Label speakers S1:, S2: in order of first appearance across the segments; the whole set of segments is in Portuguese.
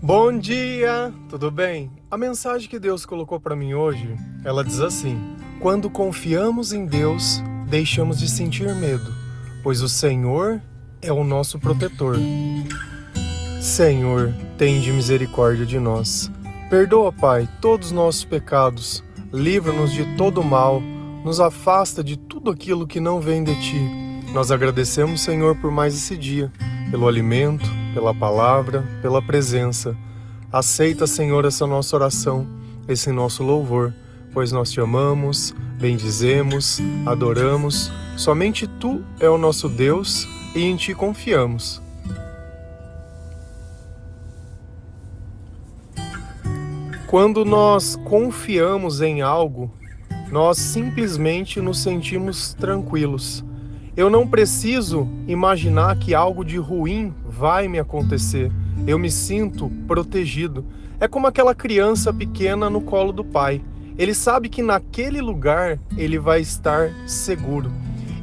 S1: Bom dia, tudo bem? A mensagem que Deus colocou para mim hoje, ela diz assim: Quando confiamos em Deus, deixamos de sentir medo, pois o Senhor é o nosso protetor. Senhor, tende misericórdia de nós. Perdoa, Pai, todos os nossos pecados, livra-nos de todo mal, nos afasta de tudo aquilo que não vem de ti. Nós agradecemos, Senhor, por mais esse dia, pelo alimento, pela palavra, pela presença. Aceita, Senhor, essa nossa oração, esse nosso louvor, pois nós te amamos, bendizemos, adoramos. Somente tu é o nosso Deus e em ti confiamos. Quando nós confiamos em algo, nós simplesmente nos sentimos tranquilos. Eu não preciso imaginar que algo de ruim vai me acontecer. Eu me sinto protegido. É como aquela criança pequena no colo do pai. Ele sabe que naquele lugar ele vai estar seguro.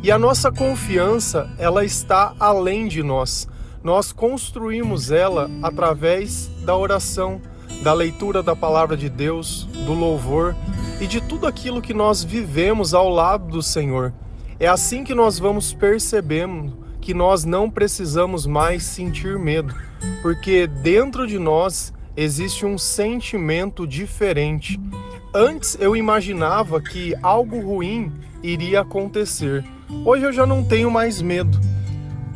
S1: E a nossa confiança, ela está além de nós. Nós construímos ela através da oração da leitura da palavra de Deus, do louvor e de tudo aquilo que nós vivemos ao lado do Senhor. É assim que nós vamos percebendo que nós não precisamos mais sentir medo, porque dentro de nós existe um sentimento diferente. Antes eu imaginava que algo ruim iria acontecer. Hoje eu já não tenho mais medo.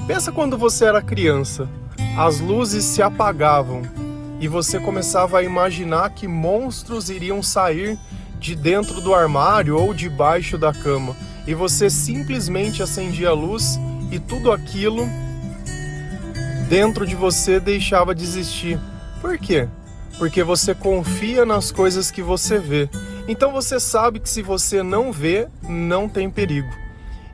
S1: Pensa quando você era criança. As luzes se apagavam e você começava a imaginar que monstros iriam sair de dentro do armário ou debaixo da cama, e você simplesmente acendia a luz e tudo aquilo dentro de você deixava de existir. Por quê? Porque você confia nas coisas que você vê. Então você sabe que se você não vê, não tem perigo.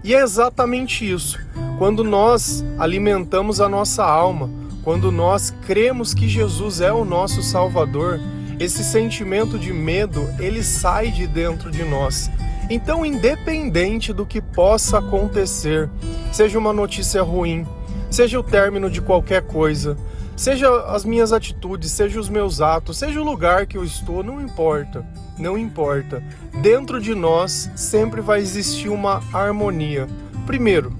S1: E é exatamente isso. Quando nós alimentamos a nossa alma, quando nós cremos que Jesus é o nosso Salvador, esse sentimento de medo, ele sai de dentro de nós. Então, independente do que possa acontecer, seja uma notícia ruim, seja o término de qualquer coisa, seja as minhas atitudes, seja os meus atos, seja o lugar que eu estou, não importa, não importa. Dentro de nós sempre vai existir uma harmonia. Primeiro,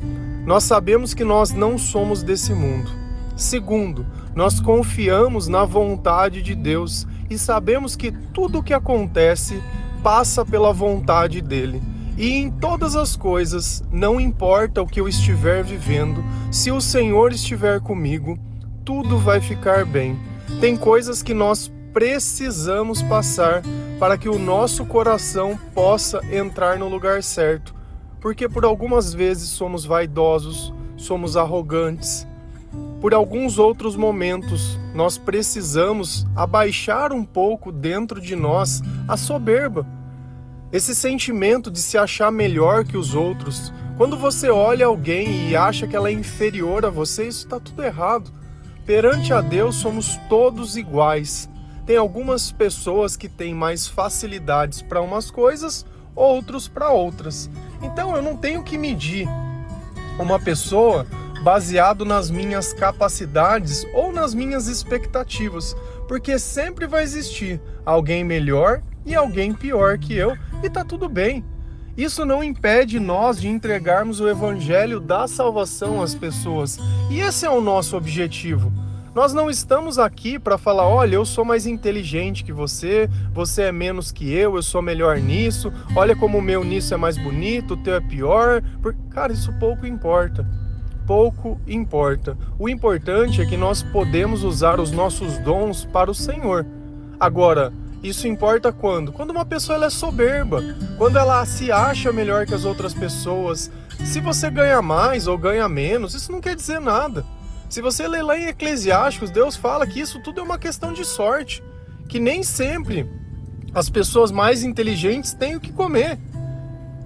S1: nós sabemos que nós não somos desse mundo. Segundo, nós confiamos na vontade de Deus e sabemos que tudo o que acontece passa pela vontade dele. E em todas as coisas, não importa o que eu estiver vivendo, se o Senhor estiver comigo, tudo vai ficar bem. Tem coisas que nós precisamos passar para que o nosso coração possa entrar no lugar certo, porque por algumas vezes somos vaidosos, somos arrogantes, por alguns outros momentos, nós precisamos abaixar um pouco dentro de nós a soberba. Esse sentimento de se achar melhor que os outros. Quando você olha alguém e acha que ela é inferior a você, isso está tudo errado. Perante a Deus somos todos iguais. Tem algumas pessoas que têm mais facilidades para umas coisas, outros para outras. Então eu não tenho que medir uma pessoa baseado nas minhas capacidades ou nas minhas expectativas, porque sempre vai existir alguém melhor e alguém pior que eu e tá tudo bem. Isso não impede nós de entregarmos o evangelho da salvação às pessoas. E esse é o nosso objetivo. Nós não estamos aqui para falar, olha, eu sou mais inteligente que você, você é menos que eu, eu sou melhor nisso, olha como o meu nisso é mais bonito, o teu é pior. Cara, isso pouco importa pouco importa. O importante é que nós podemos usar os nossos dons para o Senhor. Agora, isso importa quando? Quando uma pessoa ela é soberba, quando ela se acha melhor que as outras pessoas. Se você ganha mais ou ganha menos, isso não quer dizer nada. Se você ler lá em Eclesiásticos, Deus fala que isso tudo é uma questão de sorte, que nem sempre as pessoas mais inteligentes têm o que comer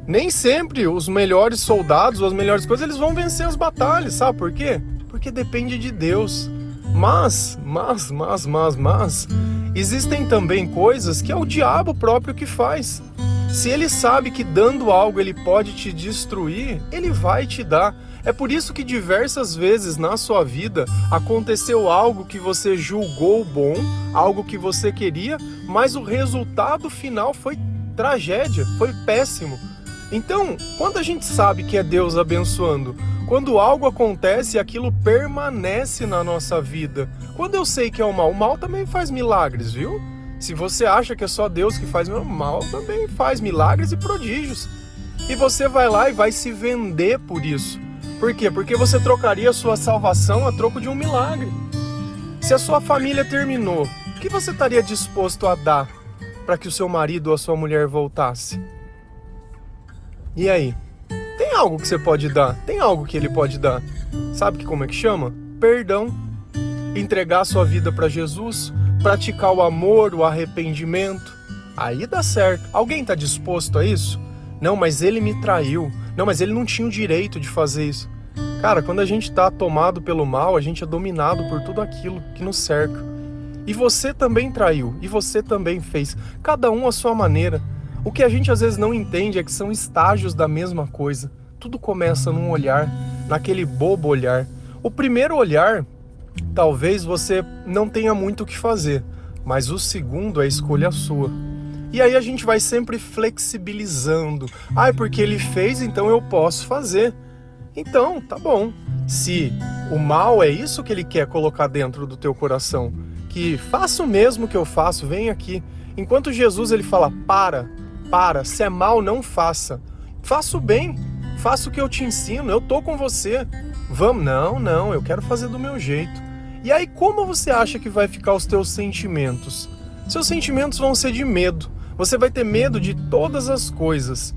S1: nem sempre os melhores soldados, as melhores coisas, eles vão vencer as batalhas, sabe por quê? Porque depende de Deus. Mas, mas, mas, mas, mas, existem também coisas que é o diabo próprio que faz. Se ele sabe que dando algo ele pode te destruir, ele vai te dar. É por isso que diversas vezes na sua vida aconteceu algo que você julgou bom, algo que você queria, mas o resultado final foi tragédia, foi péssimo. Então, quando a gente sabe que é Deus abençoando, quando algo acontece, aquilo permanece na nossa vida. Quando eu sei que é o mal, o mal também faz milagres, viu? Se você acha que é só Deus que faz o mal, também faz milagres e prodígios. E você vai lá e vai se vender por isso. Por quê? Porque você trocaria a sua salvação a troco de um milagre. Se a sua família terminou, o que você estaria disposto a dar para que o seu marido ou a sua mulher voltasse? E aí? Tem algo que você pode dar, tem algo que ele pode dar. Sabe que como é que chama? Perdão. Entregar sua vida para Jesus, praticar o amor, o arrependimento. Aí dá certo. Alguém está disposto a isso? Não, mas ele me traiu. Não, mas ele não tinha o direito de fazer isso. Cara, quando a gente está tomado pelo mal, a gente é dominado por tudo aquilo que nos cerca. E você também traiu, e você também fez, cada um à sua maneira. O que a gente às vezes não entende é que são estágios da mesma coisa. Tudo começa num olhar, naquele bobo olhar. O primeiro olhar, talvez você não tenha muito o que fazer, mas o segundo é escolha sua. E aí a gente vai sempre flexibilizando. Ah, é porque ele fez, então eu posso fazer. Então, tá bom. Se o mal é isso que ele quer colocar dentro do teu coração, que faça o mesmo que eu faço, vem aqui. Enquanto Jesus ele fala: "Para, para, se é mal, não faça. Faça o bem, faça o que eu te ensino, eu tô com você. Vamos, não, não, eu quero fazer do meu jeito. E aí, como você acha que vai ficar os teus sentimentos? Seus sentimentos vão ser de medo. Você vai ter medo de todas as coisas.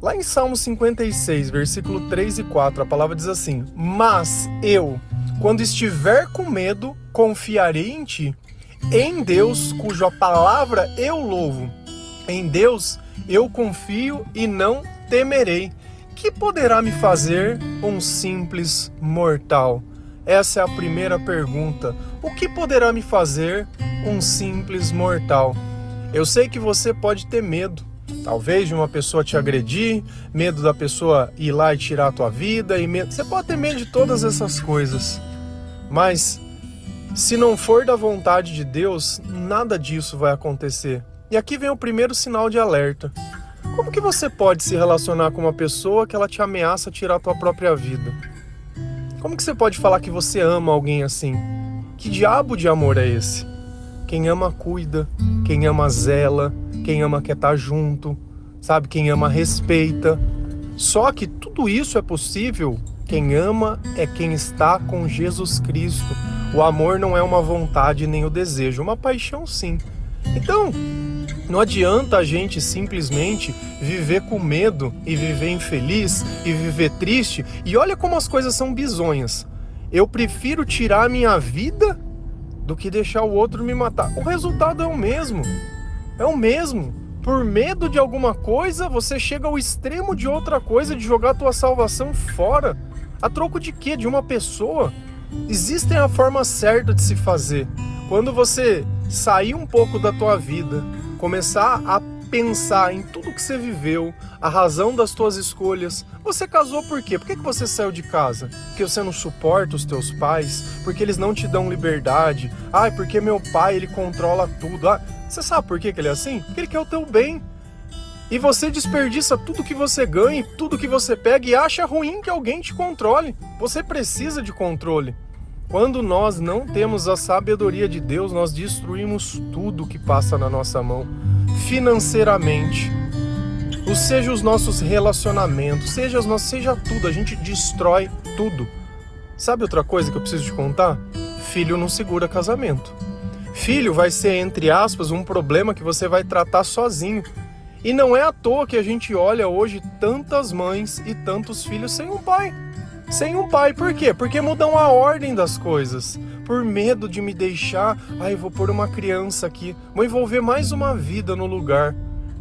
S1: Lá em Salmo 56, versículo 3 e 4, a palavra diz assim: Mas eu, quando estiver com medo, confiarei em ti. Em Deus, cuja palavra eu louvo. Em Deus eu confio e não temerei. Que poderá me fazer um simples mortal? Essa é a primeira pergunta. O que poderá me fazer um simples mortal? Eu sei que você pode ter medo, talvez de uma pessoa te agredir, medo da pessoa ir lá e tirar a tua vida, e medo... você pode ter medo de todas essas coisas. Mas se não for da vontade de Deus, nada disso vai acontecer. E aqui vem o primeiro sinal de alerta. Como que você pode se relacionar com uma pessoa que ela te ameaça tirar a tua própria vida? Como que você pode falar que você ama alguém assim? Que diabo de amor é esse? Quem ama cuida, quem ama zela, quem ama quer estar junto, sabe? Quem ama respeita. Só que tudo isso é possível. Quem ama é quem está com Jesus Cristo. O amor não é uma vontade nem o desejo, uma paixão sim. Então, não adianta a gente simplesmente viver com medo e viver infeliz e viver triste. E olha como as coisas são bizonhas. Eu prefiro tirar a minha vida do que deixar o outro me matar. O resultado é o mesmo. É o mesmo. Por medo de alguma coisa, você chega ao extremo de outra coisa, de jogar a tua salvação fora. A troco de quê? De uma pessoa? Existem a forma certa de se fazer. Quando você sair um pouco da tua vida, começar a pensar em tudo que você viveu, a razão das tuas escolhas. Você casou por quê? Por que, você saiu de casa? Porque você não suporta os teus pais? Porque eles não te dão liberdade? Ah, porque meu pai ele controla tudo. Ah, você sabe por que ele é assim? Porque ele quer o teu bem. E você desperdiça tudo que você ganha, tudo que você pega e acha ruim que alguém te controle. Você precisa de controle. Quando nós não temos a sabedoria de Deus, nós destruímos tudo que passa na nossa mão, financeiramente, ou seja os nossos relacionamentos, seja, as nossas, seja tudo, a gente destrói tudo. Sabe outra coisa que eu preciso te contar? Filho não segura casamento. Filho vai ser, entre aspas, um problema que você vai tratar sozinho. E não é à toa que a gente olha hoje tantas mães e tantos filhos sem um pai sem um pai. Por quê? Porque mudam a ordem das coisas. Por medo de me deixar, ai, vou pôr uma criança aqui, vou envolver mais uma vida no lugar.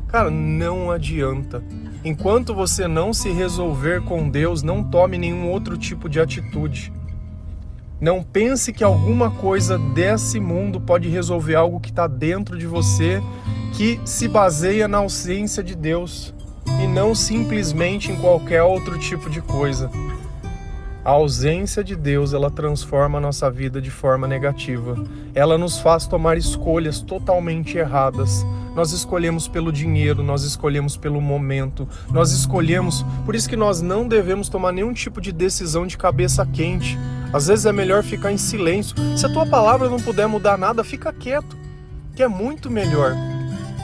S1: Cara, não adianta. Enquanto você não se resolver com Deus, não tome nenhum outro tipo de atitude. Não pense que alguma coisa desse mundo pode resolver algo que está dentro de você, que se baseia na ausência de Deus e não simplesmente em qualquer outro tipo de coisa. A ausência de Deus, ela transforma a nossa vida de forma negativa. Ela nos faz tomar escolhas totalmente erradas. Nós escolhemos pelo dinheiro, nós escolhemos pelo momento, nós escolhemos. Por isso que nós não devemos tomar nenhum tipo de decisão de cabeça quente. Às vezes é melhor ficar em silêncio. Se a tua palavra não puder mudar nada, fica quieto, que é muito melhor.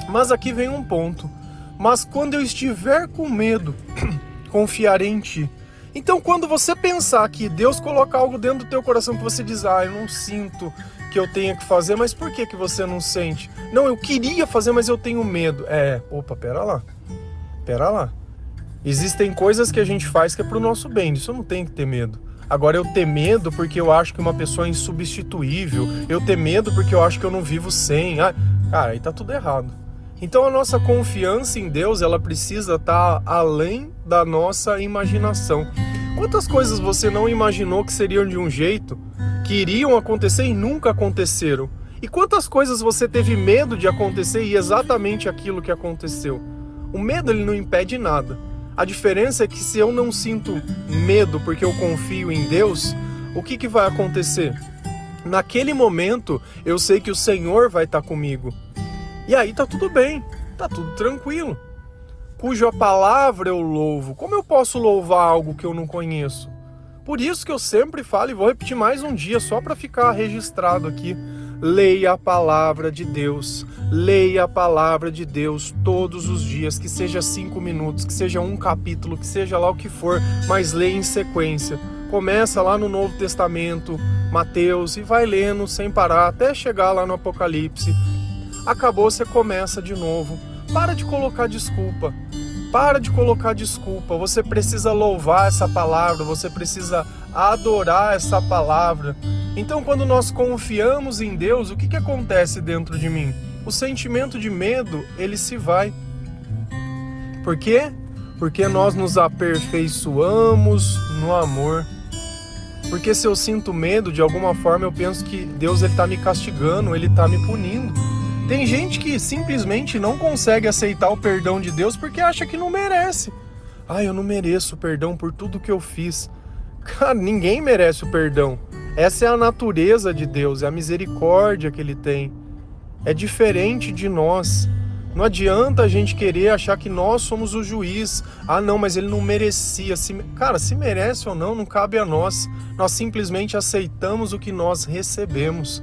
S1: Mas aqui vem um ponto. Mas quando eu estiver com medo, confiarei em ti então, quando você pensar que Deus coloca algo dentro do teu coração que você diz, ah, eu não sinto que eu tenha que fazer, mas por que que você não sente? Não, eu queria fazer, mas eu tenho medo. É, opa, pera lá. Pera lá. Existem coisas que a gente faz que é pro nosso bem, disso eu não tenho que ter medo. Agora eu ter medo porque eu acho que uma pessoa é insubstituível, eu ter medo porque eu acho que eu não vivo sem. Ah, cara, aí tá tudo errado. Então a nossa confiança em Deus, ela precisa estar tá além da nossa imaginação. Quantas coisas você não imaginou que seriam de um jeito, que iriam acontecer e nunca aconteceram? E quantas coisas você teve medo de acontecer e exatamente aquilo que aconteceu? O medo ele não impede nada. A diferença é que se eu não sinto medo porque eu confio em Deus, o que, que vai acontecer? Naquele momento eu sei que o Senhor vai estar comigo. E aí tá tudo bem, tá tudo tranquilo. Cuja palavra eu louvo. Como eu posso louvar algo que eu não conheço? Por isso que eu sempre falo e vou repetir mais um dia só para ficar registrado aqui. Leia a palavra de Deus. Leia a palavra de Deus todos os dias, que seja cinco minutos, que seja um capítulo, que seja lá o que for, mas leia em sequência. Começa lá no Novo Testamento, Mateus, e vai lendo sem parar até chegar lá no Apocalipse acabou, você começa de novo. Para de colocar desculpa. Para de colocar desculpa. Você precisa louvar essa palavra, você precisa adorar essa palavra. Então, quando nós confiamos em Deus, o que, que acontece dentro de mim? O sentimento de medo, ele se vai. Por quê? Porque nós nos aperfeiçoamos no amor. Porque se eu sinto medo, de alguma forma eu penso que Deus está me castigando, Ele está me punindo. Tem gente que simplesmente não consegue aceitar o perdão de Deus porque acha que não merece. Ah, eu não mereço perdão por tudo que eu fiz. Cara, ninguém merece o perdão. Essa é a natureza de Deus, é a misericórdia que ele tem. É diferente de nós. Não adianta a gente querer achar que nós somos o juiz. Ah, não, mas ele não merecia. Se... Cara, se merece ou não, não cabe a nós. Nós simplesmente aceitamos o que nós recebemos.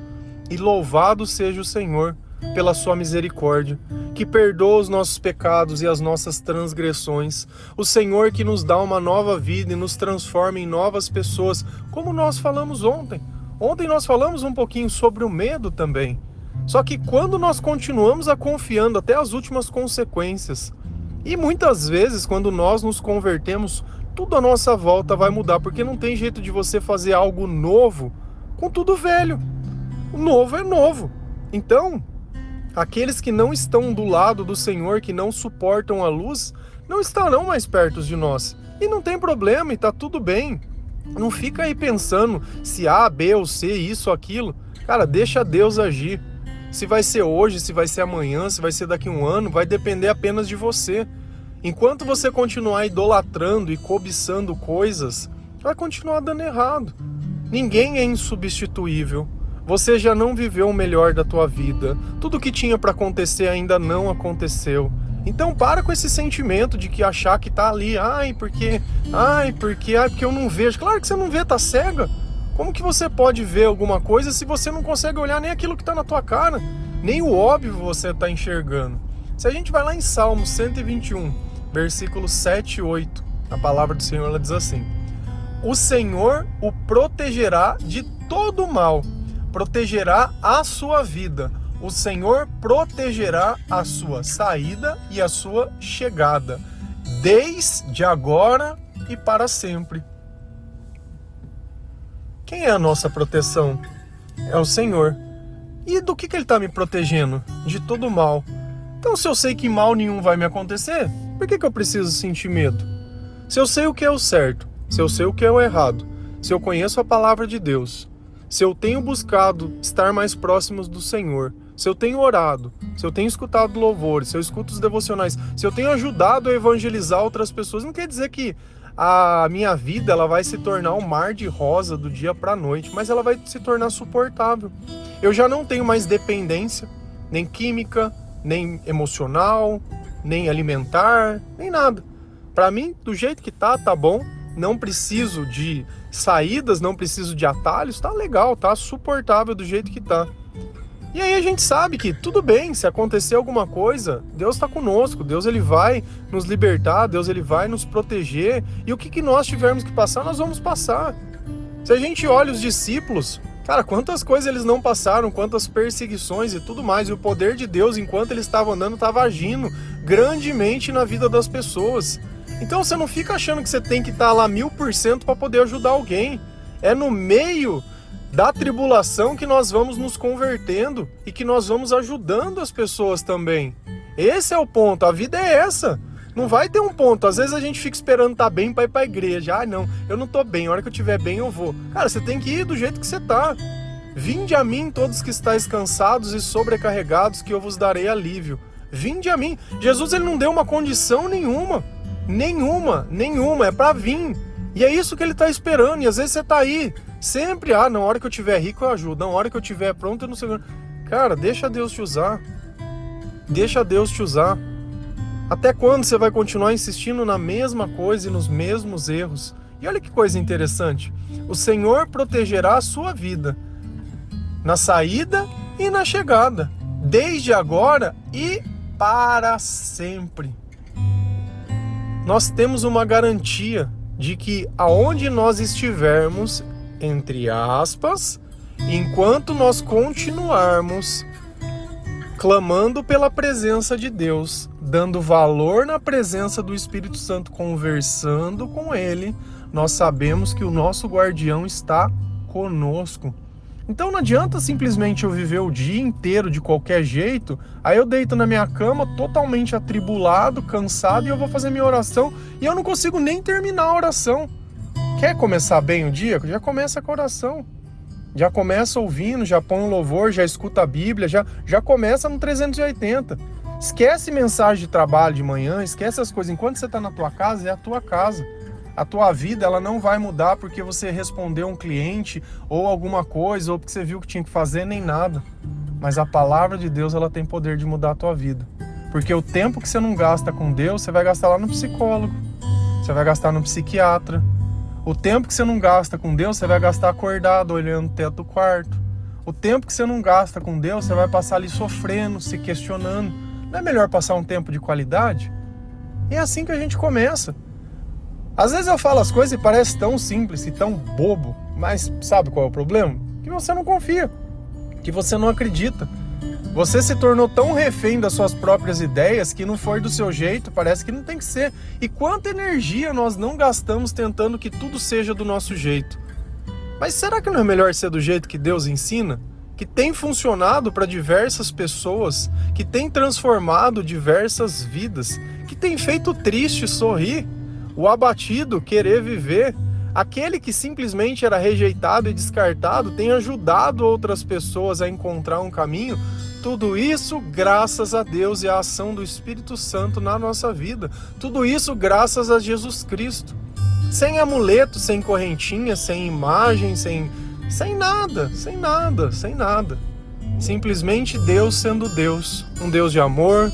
S1: E louvado seja o Senhor pela sua misericórdia, que perdoa os nossos pecados e as nossas transgressões. O Senhor que nos dá uma nova vida e nos transforma em novas pessoas, como nós falamos ontem. Ontem nós falamos um pouquinho sobre o medo também. Só que quando nós continuamos a confiando até as últimas consequências, e muitas vezes quando nós nos convertemos, tudo à nossa volta vai mudar, porque não tem jeito de você fazer algo novo com tudo velho. O novo é novo. Então, Aqueles que não estão do lado do Senhor, que não suportam a luz, não estarão mais perto de nós. E não tem problema, e tá tudo bem. Não fica aí pensando se A, B ou C, isso, aquilo. Cara, deixa Deus agir. Se vai ser hoje, se vai ser amanhã, se vai ser daqui a um ano, vai depender apenas de você. Enquanto você continuar idolatrando e cobiçando coisas, vai continuar dando errado. Ninguém é insubstituível. Você já não viveu o melhor da tua vida. Tudo que tinha para acontecer ainda não aconteceu. Então para com esse sentimento de que achar que tá ali, ai, porque, ai, porque, ai, porque eu não vejo. Claro que você não vê, tá cega. Como que você pode ver alguma coisa se você não consegue olhar nem aquilo que está na tua cara? Nem o óbvio você está enxergando. Se a gente vai lá em Salmo 121, versículos 7 e 8, a palavra do Senhor ela diz assim: O Senhor o protegerá de todo mal protegerá a sua vida. O Senhor protegerá a sua saída e a sua chegada, desde agora e para sempre. Quem é a nossa proteção? É o Senhor. E do que, que Ele está me protegendo? De todo mal. Então, se eu sei que mal nenhum vai me acontecer, por que, que eu preciso sentir medo? Se eu sei o que é o certo, se eu sei o que é o errado, se eu conheço a palavra de Deus, se eu tenho buscado estar mais próximos do Senhor, se eu tenho orado, se eu tenho escutado louvores, se eu escuto os devocionais, se eu tenho ajudado a evangelizar outras pessoas, não quer dizer que a minha vida ela vai se tornar um mar de rosa do dia para a noite, mas ela vai se tornar suportável. Eu já não tenho mais dependência, nem química, nem emocional, nem alimentar, nem nada. Para mim, do jeito que tá, tá bom. Não preciso de saídas, não preciso de atalhos, tá legal, tá suportável do jeito que tá. E aí a gente sabe que tudo bem, se acontecer alguma coisa, Deus está conosco, Deus ele vai nos libertar, Deus ele vai nos proteger, e o que, que nós tivermos que passar, nós vamos passar. Se a gente olha os discípulos, cara, quantas coisas eles não passaram, quantas perseguições e tudo mais, e o poder de Deus, enquanto eles estavam andando, estava agindo grandemente na vida das pessoas. Então você não fica achando que você tem que estar tá lá mil por cento para poder ajudar alguém. É no meio da tribulação que nós vamos nos convertendo e que nós vamos ajudando as pessoas também. Esse é o ponto, a vida é essa. Não vai ter um ponto. Às vezes a gente fica esperando estar tá bem para ir para a igreja. Ah, não, eu não tô bem. A hora que eu estiver bem, eu vou. Cara, você tem que ir do jeito que você tá. Vinde a mim todos que estáis cansados e sobrecarregados, que eu vos darei alívio. Vinde a mim. Jesus ele não deu uma condição nenhuma. Nenhuma, nenhuma, é para vir. E é isso que ele está esperando. E às vezes você está aí Sempre, ah, na hora que eu tiver rico eu ajudo, na hora que eu tiver pronto eu não sei. Cara, deixa Deus te usar. Deixa Deus te usar. Até quando você vai continuar insistindo na mesma coisa e nos mesmos erros? E olha que coisa interessante. O Senhor protegerá a sua vida na saída e na chegada, desde agora e para sempre. Nós temos uma garantia de que aonde nós estivermos, entre aspas, enquanto nós continuarmos clamando pela presença de Deus, dando valor na presença do Espírito Santo, conversando com Ele, nós sabemos que o nosso guardião está conosco. Então não adianta simplesmente eu viver o dia inteiro de qualquer jeito, aí eu deito na minha cama totalmente atribulado, cansado e eu vou fazer minha oração e eu não consigo nem terminar a oração. Quer começar bem o dia? Já começa com a oração. Já começa ouvindo, já põe um louvor, já escuta a Bíblia, já, já começa no 380. Esquece mensagem de trabalho de manhã, esquece as coisas. Enquanto você está na tua casa, é a tua casa. A tua vida ela não vai mudar porque você respondeu um cliente ou alguma coisa, ou porque você viu que tinha que fazer, nem nada. Mas a palavra de Deus ela tem poder de mudar a tua vida. Porque o tempo que você não gasta com Deus, você vai gastar lá no psicólogo, você vai gastar no psiquiatra, o tempo que você não gasta com Deus, você vai gastar acordado, olhando o teto do quarto. O tempo que você não gasta com Deus, você vai passar ali sofrendo, se questionando. Não é melhor passar um tempo de qualidade? E é assim que a gente começa. Às vezes eu falo as coisas e parece tão simples e tão bobo, mas sabe qual é o problema? Que você não confia, que você não acredita. Você se tornou tão refém das suas próprias ideias que não foi do seu jeito, parece que não tem que ser. E quanta energia nós não gastamos tentando que tudo seja do nosso jeito. Mas será que não é melhor ser do jeito que Deus ensina? Que tem funcionado para diversas pessoas, que tem transformado diversas vidas, que tem feito triste sorrir, o abatido querer viver, aquele que simplesmente era rejeitado e descartado tem ajudado outras pessoas a encontrar um caminho tudo isso graças a Deus e à ação do Espírito Santo na nossa vida. Tudo isso graças a Jesus Cristo. Sem amuleto, sem correntinha, sem imagem, sem, sem nada, sem nada, sem nada. Simplesmente Deus sendo Deus, um Deus de amor,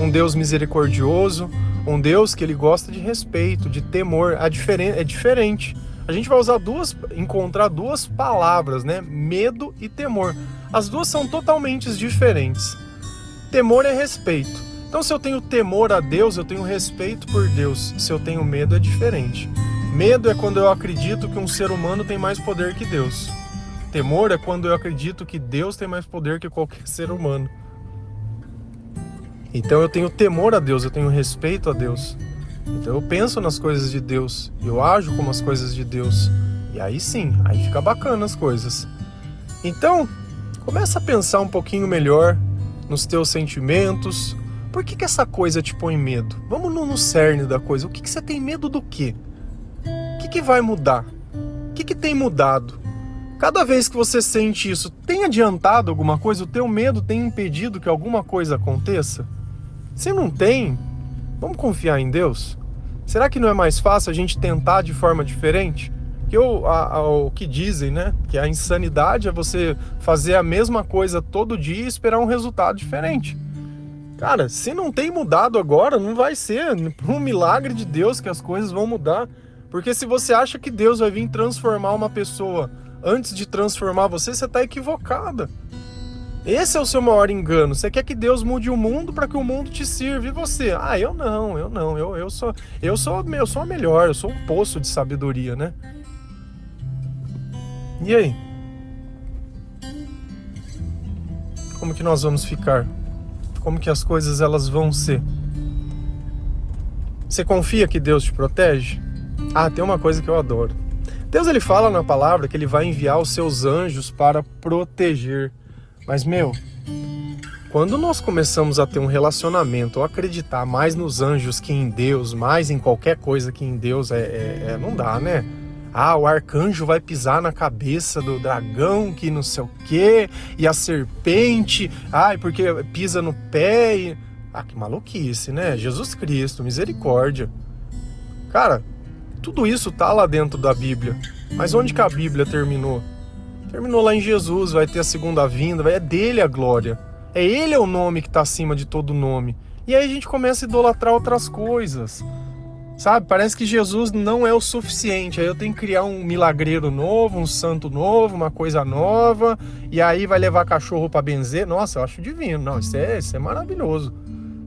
S1: um Deus misericordioso, um Deus que ele gosta de respeito, de temor. A diferen é diferente. A gente vai usar duas, encontrar duas palavras, né? Medo e temor. As duas são totalmente diferentes. Temor é respeito. Então, se eu tenho temor a Deus, eu tenho respeito por Deus. Se eu tenho medo, é diferente. Medo é quando eu acredito que um ser humano tem mais poder que Deus. Temor é quando eu acredito que Deus tem mais poder que qualquer ser humano. Então eu tenho temor a Deus, eu tenho respeito a Deus. Então eu penso nas coisas de Deus, eu ajo como as coisas de Deus. E aí sim, aí fica bacana as coisas. Então, Começa a pensar um pouquinho melhor nos teus sentimentos. Por que, que essa coisa te põe medo? Vamos no, no cerne da coisa. O que, que você tem medo do quê? O que, que vai mudar? O que, que tem mudado? Cada vez que você sente isso, tem adiantado alguma coisa? O teu medo tem impedido que alguma coisa aconteça? Se não tem, vamos confiar em Deus? Será que não é mais fácil a gente tentar de forma diferente? Que o, a, a, o que dizem, né? Que a insanidade é você fazer a mesma coisa todo dia e esperar um resultado diferente. Cara, se não tem mudado agora, não vai ser um milagre de Deus que as coisas vão mudar. Porque se você acha que Deus vai vir transformar uma pessoa antes de transformar você, você está equivocada. Esse é o seu maior engano. Você quer que Deus mude o mundo para que o mundo te sirva. E você? Ah, eu não, eu não. Eu, eu sou eu sou eu sou a melhor, eu sou um poço de sabedoria, né? E aí? Como que nós vamos ficar? Como que as coisas elas vão ser? Você confia que Deus te protege? Ah, tem uma coisa que eu adoro. Deus ele fala na palavra que ele vai enviar os seus anjos para proteger. Mas meu, quando nós começamos a ter um relacionamento ou acreditar mais nos anjos que em Deus, mais em qualquer coisa que em Deus, é, é, é não dá, né? Ah, o arcanjo vai pisar na cabeça do dragão, que não sei o quê, e a serpente, ai, porque pisa no pé e. Ah, que maluquice, né? Jesus Cristo, misericórdia. Cara, tudo isso tá lá dentro da Bíblia. Mas onde que a Bíblia terminou? Terminou lá em Jesus, vai ter a segunda vinda, é dele a glória. É ele é o nome que está acima de todo nome. E aí a gente começa a idolatrar outras coisas. Sabe? Parece que Jesus não é o suficiente. Aí eu tenho que criar um milagreiro novo, um santo novo, uma coisa nova, e aí vai levar cachorro para benzer. Nossa, eu acho divino. Não, isso é, isso é maravilhoso.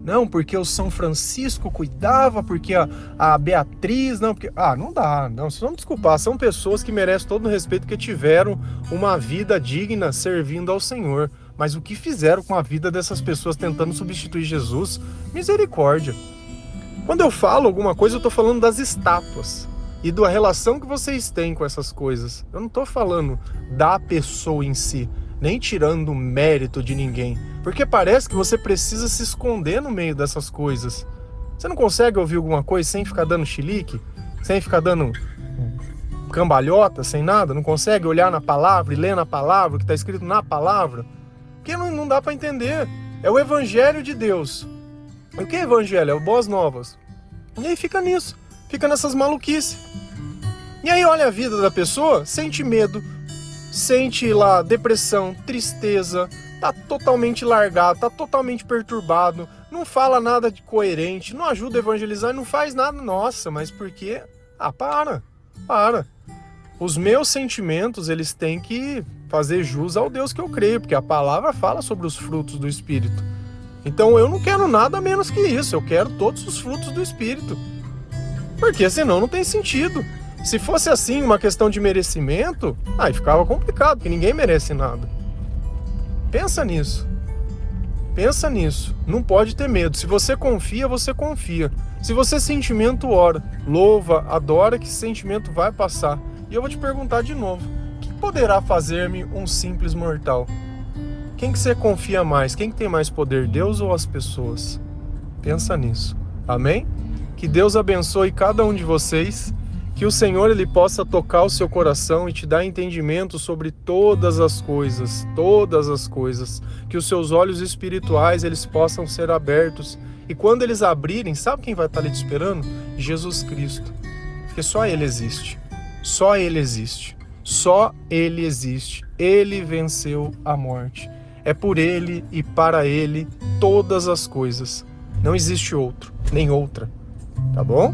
S1: Não, porque o São Francisco cuidava, porque a, a Beatriz, não, porque. Ah, não dá, não, vocês vão me desculpar, são pessoas que merecem todo o respeito que tiveram uma vida digna servindo ao Senhor. Mas o que fizeram com a vida dessas pessoas tentando substituir Jesus? Misericórdia. Quando eu falo alguma coisa, eu estou falando das estátuas e da relação que vocês têm com essas coisas. Eu não estou falando da pessoa em si nem tirando mérito de ninguém, porque parece que você precisa se esconder no meio dessas coisas. Você não consegue ouvir alguma coisa sem ficar dando chilique, sem ficar dando cambalhota, sem nada? Não consegue olhar na palavra e ler na palavra o que está escrito na palavra? Porque não, não dá para entender. É o evangelho de Deus. O que é evangelho? É o boas novas. E aí fica nisso, fica nessas maluquices. E aí olha a vida da pessoa, sente medo, sente lá depressão, tristeza, tá totalmente largado, tá totalmente perturbado, não fala nada de coerente, não ajuda a evangelizar, não faz nada. Nossa, mas por quê? Ah, para, para. Os meus sentimentos, eles têm que fazer jus ao Deus que eu creio, porque a palavra fala sobre os frutos do Espírito. Então eu não quero nada menos que isso, eu quero todos os frutos do Espírito. Porque senão não tem sentido. Se fosse assim, uma questão de merecimento, aí ficava complicado, porque ninguém merece nada. Pensa nisso. Pensa nisso. Não pode ter medo. Se você confia, você confia. Se você sentimento, ora. Louva, adora que esse sentimento vai passar. E eu vou te perguntar de novo: o que poderá fazer-me um simples mortal? Quem que você confia mais? Quem que tem mais poder, Deus ou as pessoas? Pensa nisso. Amém? Que Deus abençoe cada um de vocês que o Senhor ele possa tocar o seu coração e te dar entendimento sobre todas as coisas, todas as coisas, que os seus olhos espirituais eles possam ser abertos e quando eles abrirem, sabe quem vai estar ali te esperando? Jesus Cristo. Porque só ele existe. Só ele existe. Só ele existe. Ele venceu a morte. É por ele e para ele todas as coisas. Não existe outro, nem outra. Tá bom?